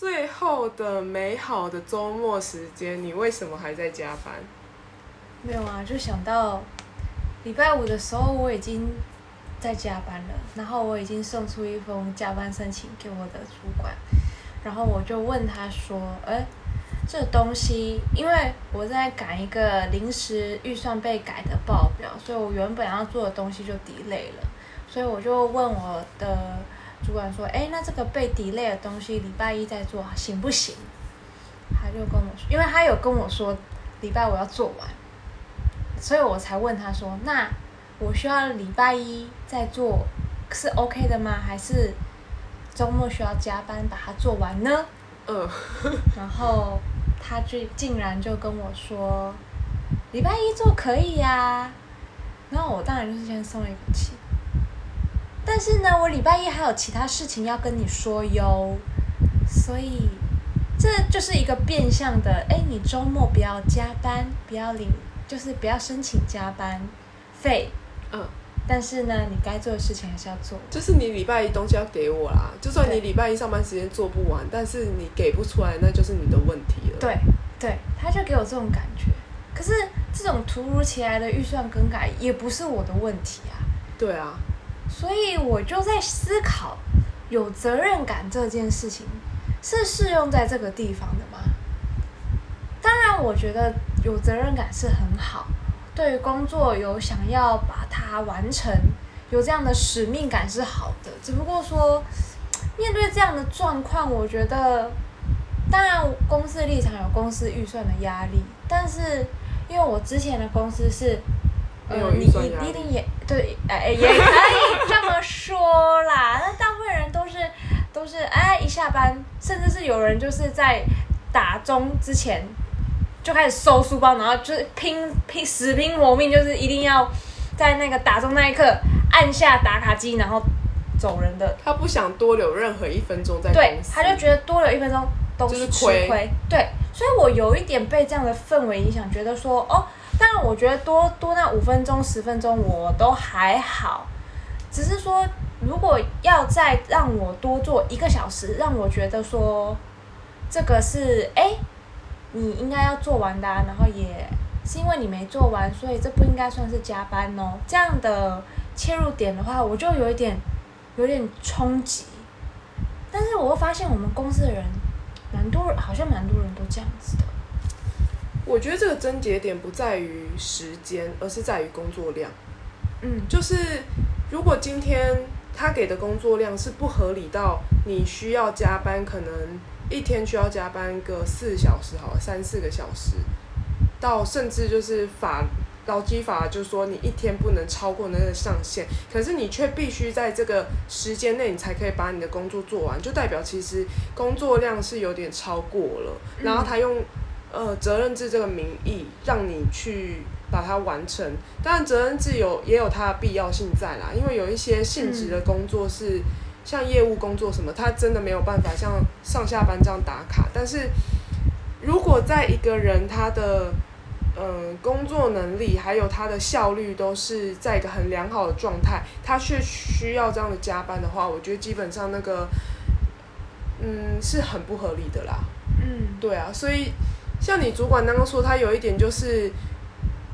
最后的美好的周末时间，你为什么还在加班？没有啊，就想到礼拜五的时候我已经在加班了，然后我已经送出一封加班申请给我的主管，然后我就问他说：“哎，这东西，因为我在赶一个临时预算被改的报表，所以我原本要做的东西就 delay 了，所以我就问我的主管说：‘哎，那这个被 delay 的东西，礼拜一再做行不行？’他就跟我说，因为他有跟我说礼拜我要做完。”所以我才问他说：“那我需要礼拜一再做是 OK 的吗？还是周末需要加班把它做完呢？”嗯，然后他就竟然就跟我说：“礼拜一做可以呀。”然后我当然就是先松了一口气。但是呢，我礼拜一还有其他事情要跟你说哟，所以这就是一个变相的：哎，你周末不要加班，不要领。就是不要申请加班费，嗯，但是呢，你该做的事情还是要做。就是你礼拜一东西要给我啦，就算你礼拜一上班时间做不完，但是你给不出来，那就是你的问题了。对，对，他就给我这种感觉。可是这种突如其来的预算更改也不是我的问题啊。对啊，所以我就在思考，有责任感这件事情是适用在这个地方的吗？当然，我觉得。有责任感是很好，对于工作有想要把它完成，有这样的使命感是好的。只不过说，面对这样的状况，我觉得，当然公司立场有公司预算的压力，但是因为我之前的公司是，呃，你一定也对，哎，也可以 这么说啦。那大部分人都是都是哎一下班，甚至是有人就是在打钟之前。就开始收书包，然后就是拼拼死拼活命，就是一定要在那个打钟那一刻按下打卡机，然后走人的。他不想多留任何一分钟在对，他就觉得多留一分钟都是吃亏。对，所以我有一点被这样的氛围影响，觉得说哦，当然我觉得多多那五分钟十分钟我都还好，只是说如果要再让我多做一个小时，让我觉得说这个是哎。你应该要做完的，然后也是因为你没做完，所以这不应该算是加班哦。这样的切入点的话，我就有一点有点冲击。但是我会发现我们公司的人，蛮多人，好像蛮多人都这样子的。我觉得这个症结点不在于时间，而是在于工作量。嗯，就是如果今天他给的工作量是不合理到你需要加班，可能。一天需要加班个四小时，好三四个小时，到甚至就是法劳基法就说你一天不能超过那个上限，可是你却必须在这个时间内你才可以把你的工作做完，就代表其实工作量是有点超过了。然后他用呃责任制这个名义让你去把它完成，当然责任制有也有它的必要性在啦，因为有一些性质的工作是。像业务工作什么，他真的没有办法像上下班这样打卡。但是，如果在一个人他的嗯工作能力还有他的效率都是在一个很良好的状态，他却需要这样的加班的话，我觉得基本上那个嗯是很不合理的啦。嗯，对啊，所以像你主管刚刚说，他有一点就是，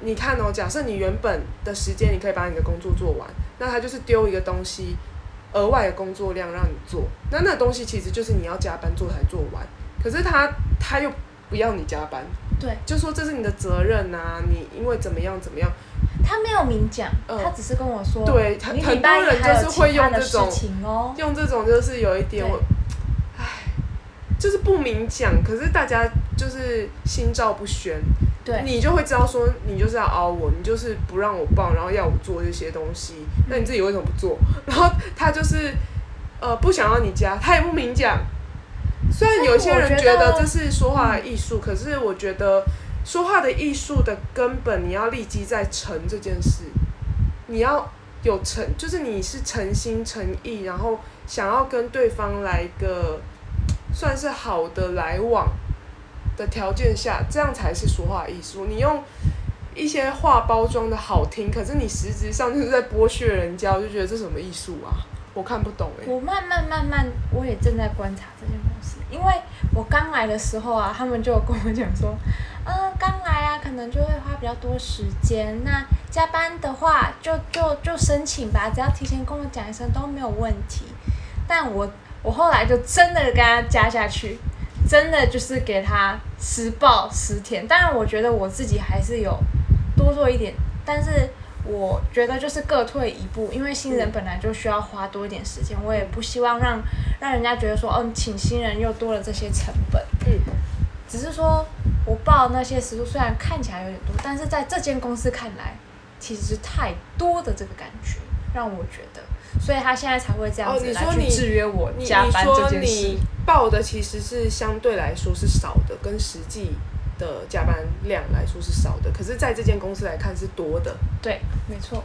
你看哦，假设你原本的时间你可以把你的工作做完，那他就是丢一个东西。额外的工作量让你做，那那东西其实就是你要加班做才做完，可是他他又不要你加班，对，就说这是你的责任呐，你因为怎么样怎么样，他没有明讲，他只是跟我说，对，很很多人就是会用这种，用这种就是有一点我，唉，就是不明讲，可是大家就是心照不宣。对你就会知道说，你就是要熬我，你就是不让我报，然后要我做这些东西。那你自己为什么不做？然后他就是呃不想要你加，他也不明讲。虽然有些人觉得这是说话的艺术，可是我觉得说话的艺术的根本，你要立即在诚这件事，你要有诚，就是你是诚心诚意，然后想要跟对方来个算是好的来往。的条件下，这样才是说话艺术。你用一些话包装的好听，可是你实质上就是在剥削人家，我就觉得这什么艺术啊？我看不懂哎。我慢慢慢慢，我也正在观察这间公司，因为我刚来的时候啊，他们就跟我讲说，嗯，刚来啊，可能就会花比较多时间。那加班的话，就就就申请吧，只要提前跟我讲一声都没有问题。但我我后来就真的跟他加下去，真的就是给他实报十天。当然，我觉得我自己还是有多做一点，但是。我觉得就是各退一步，因为新人本来就需要花多一点时间，我也不希望让让人家觉得说，嗯，请新人又多了这些成本。嗯，只是说我报那些时数虽然看起来有点多，但是在这间公司看来，其实是太多的这个感觉，让我觉得，所以他现在才会这样子来去制约我加班这件事。你报的其实是相对来说是少的，跟实际。的加班量来说是少的，可是在这间公司来看是多的。对，没错。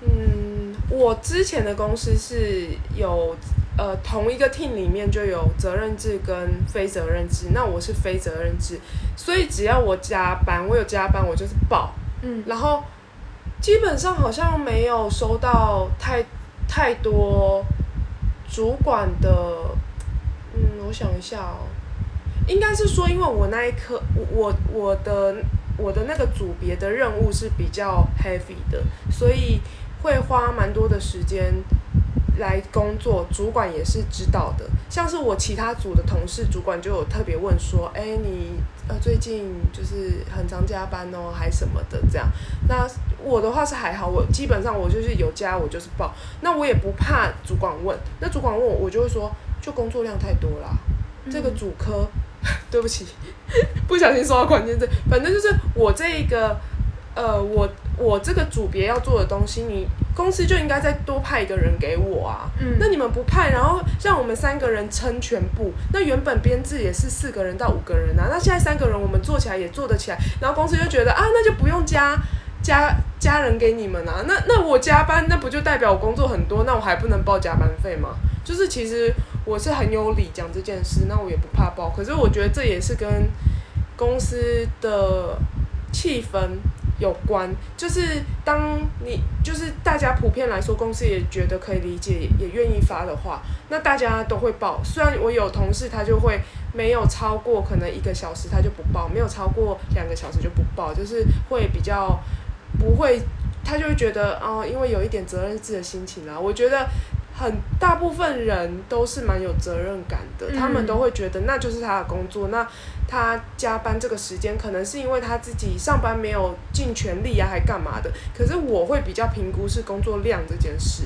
嗯，我之前的公司是有呃同一个 team 里面就有责任制跟非责任制，那我是非责任制，所以只要我加班，我有加班我就是报。嗯，然后基本上好像没有收到太太多主管的，嗯，我想一下哦。应该是说，因为我那一刻，我我的我的那个组别的任务是比较 heavy 的，所以会花蛮多的时间来工作。主管也是知道的，像是我其他组的同事，主管就有特别问说：“哎，你呃最近就是很常加班哦，还什么的这样？”那我的话是还好，我基本上我就是有加我就是报，那我也不怕主管问。那主管问我，我就会说，就工作量太多了，这个主科。对不起，不小心说到关键字。反正就是我这一个，呃，我我这个组别要做的东西，你公司就应该再多派一个人给我啊。嗯。那你们不派，然后像我们三个人撑全部，那原本编制也是四个人到五个人啊。那现在三个人我们做起来也做得起来，然后公司就觉得啊，那就不用加加加人给你们啊。那那我加班，那不就代表我工作很多？那我还不能报加班费吗？就是其实。我是很有理讲这件事，那我也不怕爆。可是我觉得这也是跟公司的气氛有关。就是当你就是大家普遍来说，公司也觉得可以理解，也愿意发的话，那大家都会报。虽然我有同事他就会没有超过可能一个小时他就不报，没有超过两个小时就不报，就是会比较不会，他就会觉得哦，因为有一点责任制的心情啊。我觉得。很大部分人都是蛮有责任感的，他们都会觉得那就是他的工作，那他加班这个时间可能是因为他自己上班没有尽全力啊，还干嘛的？可是我会比较评估是工作量这件事。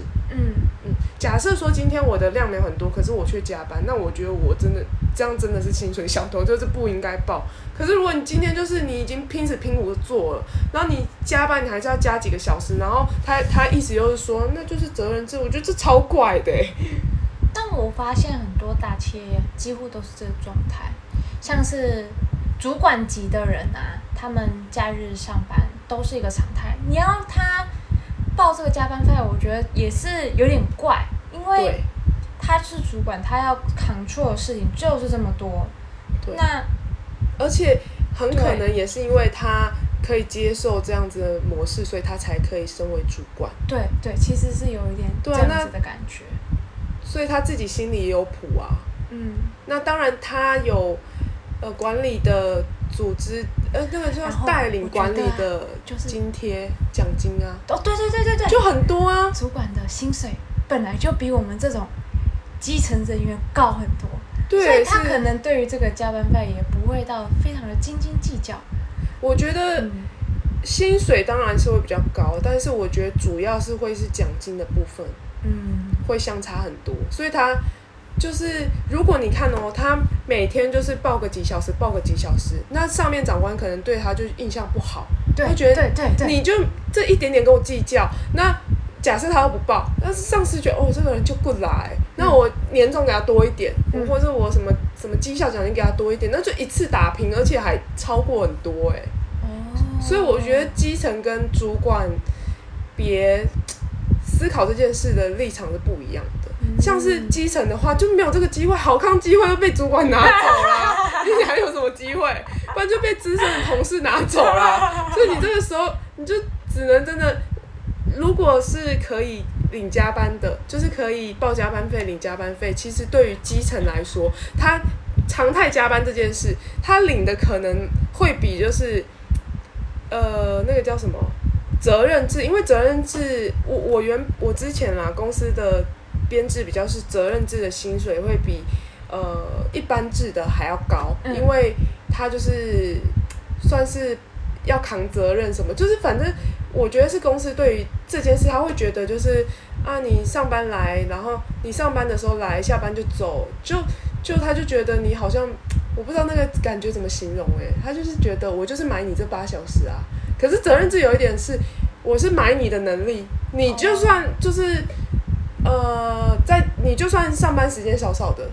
假设说今天我的量没有很多，可是我却加班，那我觉得我真的这样真的是薪水小偷，就是不应该报。可是如果你今天就是你已经拼死拼活做了，然后你加班你还是要加几个小时，然后他他意思又是说那就是责任制，我觉得这超怪的。但我发现很多大企业几乎都是这个状态，像是主管级的人啊，他们假日上班都是一个常态。你要他报这个加班费，我觉得也是有点怪，因为他是主管，他要 control 的事情就是这么多。那而且很可能也是因为他可以接受这样子的模式，所以他才可以升为主管。对对，其实是有一点这样子的感觉。所以他自己心里也有谱啊。嗯。那当然，他有呃管理的组织，呃那个叫带领管理的就是津贴奖金啊。哦，对对对对对，就很多啊。主管的薪水本来就比我们这种基层人员高很多。所以他可能对于这个加班费也不会到非常的斤斤计较。我觉得薪水当然是会比较高，但是我觉得主要是会是奖金的部分，嗯，会相差很多。所以他就是如果你看哦，他每天就是报个几小时，报个几小时，那上面长官可能对他就印象不好，他觉得对对对，你就这一点点跟我计较，那。假设他都不报，但是上司觉得哦，这个人就不来，那我年终给他多一点，或者我什么什么绩效奖金给他多一点，那就一次打平，而且还超过很多哎。哦。所以我觉得基层跟主管别思考这件事的立场是不一样的。像是基层的话，就没有这个机会，好康机会都被主管拿走了，你还有什么机会？不然就被资深的同事拿走了。所以你这个时候，你就只能真的。如果是可以领加班的，就是可以报加班费、领加班费。其实对于基层来说，他常态加班这件事，他领的可能会比就是呃那个叫什么责任制，因为责任制，我我原我之前啦公司的编制比较是责任制的薪水会比呃一般制的还要高，因为他就是算是要扛责任什么，就是反正。我觉得是公司对于这件事，他会觉得就是啊，你上班来，然后你上班的时候来，下班就走，就就他就觉得你好像我不知道那个感觉怎么形容诶，他就是觉得我就是买你这八小时啊。可是责任制有一点是，我是买你的能力，你就算就是呃，在你就算上班时间少少的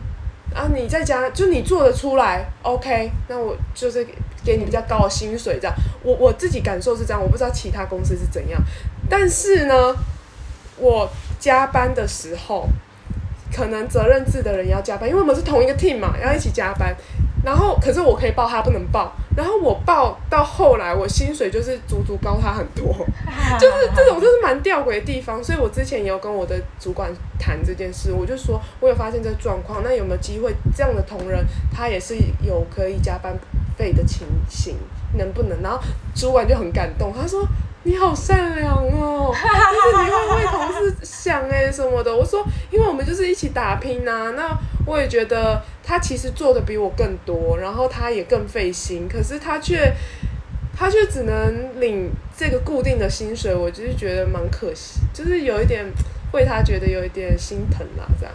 啊，你在家就你做得出来，OK，那我就是。给你比较高的薪水，这样我我自己感受是这样，我不知道其他公司是怎样。但是呢，我加班的时候，可能责任制的人要加班，因为我们是同一个 team 嘛，要一起加班。然后，可是我可以报，他不能报。然后我报到后来，我薪水就是足足高他很多，就是这种就是蛮吊诡的地方。所以我之前也有跟我的主管谈这件事，我就说我有发现这状况，那有没有机会这样的同仁，他也是有可以加班？费的情形能不能？然后主管就很感动，他说：“你好善良哦，就是你会为同事想哎什么的。”我说：“因为我们就是一起打拼呐。”那我也觉得他其实做的比我更多，然后他也更费心，可是他却他却只能领这个固定的薪水，我就是觉得蛮可惜，就是有一点为他觉得有一点心疼啦，这样。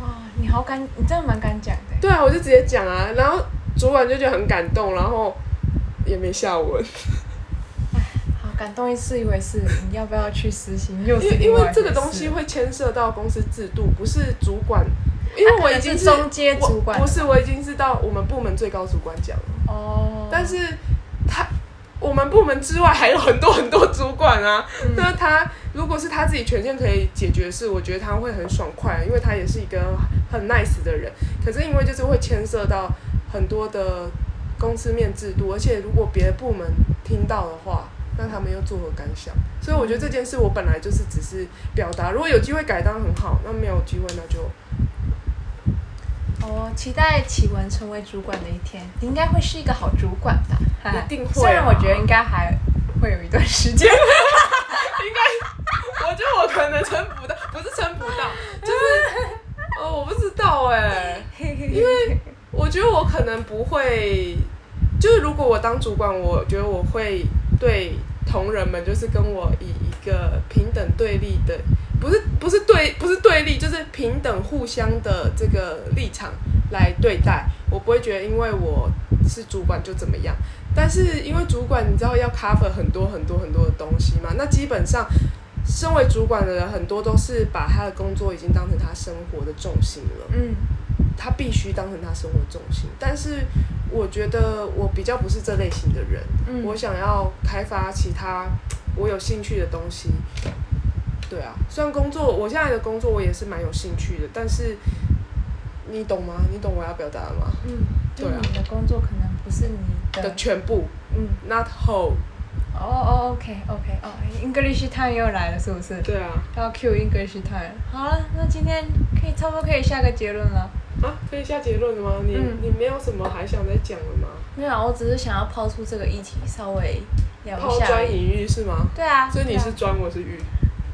哇，你好敢，你真的蛮敢讲的。对啊，我就直接讲啊，然后。主管就觉得很感动，然后也没下文。好感动一次，以为是你要不要去实行？因为因为这个东西会牵涉到公司制度，不是主管。因为我已经是中阶主管，不是我已经是到我们部门最高主管讲了。哦。但是他我们部门之外还有很多很多主管啊。那他如果是他自己权限可以解决事，我觉得他会很爽快，因为他也是一个很 nice 的人。可是因为就是会牵涉到。很多的公司面制度，而且如果别的部门听到的话，那他们又作何感想？所以我觉得这件事我本来就是只是表达，如果有机会改当然很好，那没有机会那就。哦，期待启文成为主管的一天，你应该会是一个好主管吧，一定会。虽然我觉得应该还会有一段时间，应该，我觉得我可能撑不到，不是撑不到，就是哦，我不知道哎，因为。我觉得我可能不会，就是如果我当主管，我觉得我会对同仁们，就是跟我以一个平等对立的，不是不是对不是对立，就是平等互相的这个立场来对待。我不会觉得因为我是主管就怎么样，但是因为主管你知道要 cover 很多很多很多的东西嘛，那基本上身为主管的人很多都是把他的工作已经当成他生活的重心了。嗯。他必须当成他生活重心，但是我觉得我比较不是这类型的人。嗯，我想要开发其他 我有兴趣的东西。对啊，虽然工作我现在的工作我也是蛮有兴趣的，但是你懂吗？你懂我要表达的吗？嗯，对啊，你的工作可能不是你的全部。嗯，not whole。哦哦，OK OK，哦，English time 又来了，是不是？对啊。要 Q English time。好了，那今天可以差不多可以下个结论了。啊，可以下结论了吗？你你没有什么还想再讲的吗？没有，我只是想要抛出这个议题，稍微聊一下。抛砖引玉是吗？对啊。所以你是砖，我是玉。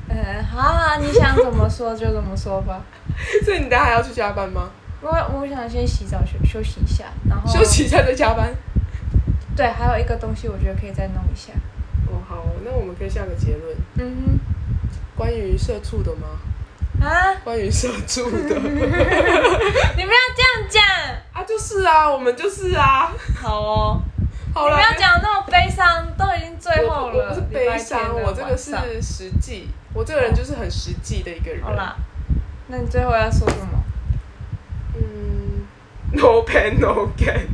嗯，好，你想怎么说就怎么说吧。所以你等下还要去加班吗？我我想先洗澡休休息一下，然后休息一下再加班。对，还有一个东西，我觉得可以再弄一下。哦，好，那我们可以下个结论。嗯哼。关于社畜的吗？啊，关于社畜的，你不要这样讲啊！就是啊，我们就是啊。好哦，好了，不要讲那么悲伤，都已经最后了。我不是悲伤，我这个是实际，我这个人就是很实际的一个人。好啦，那你最后要说什么？嗯，No pain, no gain。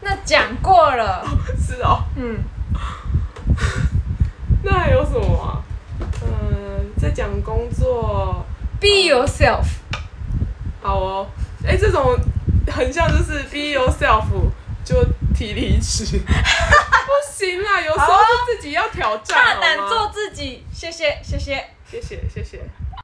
那讲过了。是哦。嗯。那还有什么？嗯，在讲工作。Be yourself，好哦，哎，这种很像就是 Be yourself 就提离职，不行啦，有时候是自己要挑战，大胆做自己，谢谢，谢谢，谢谢，谢谢。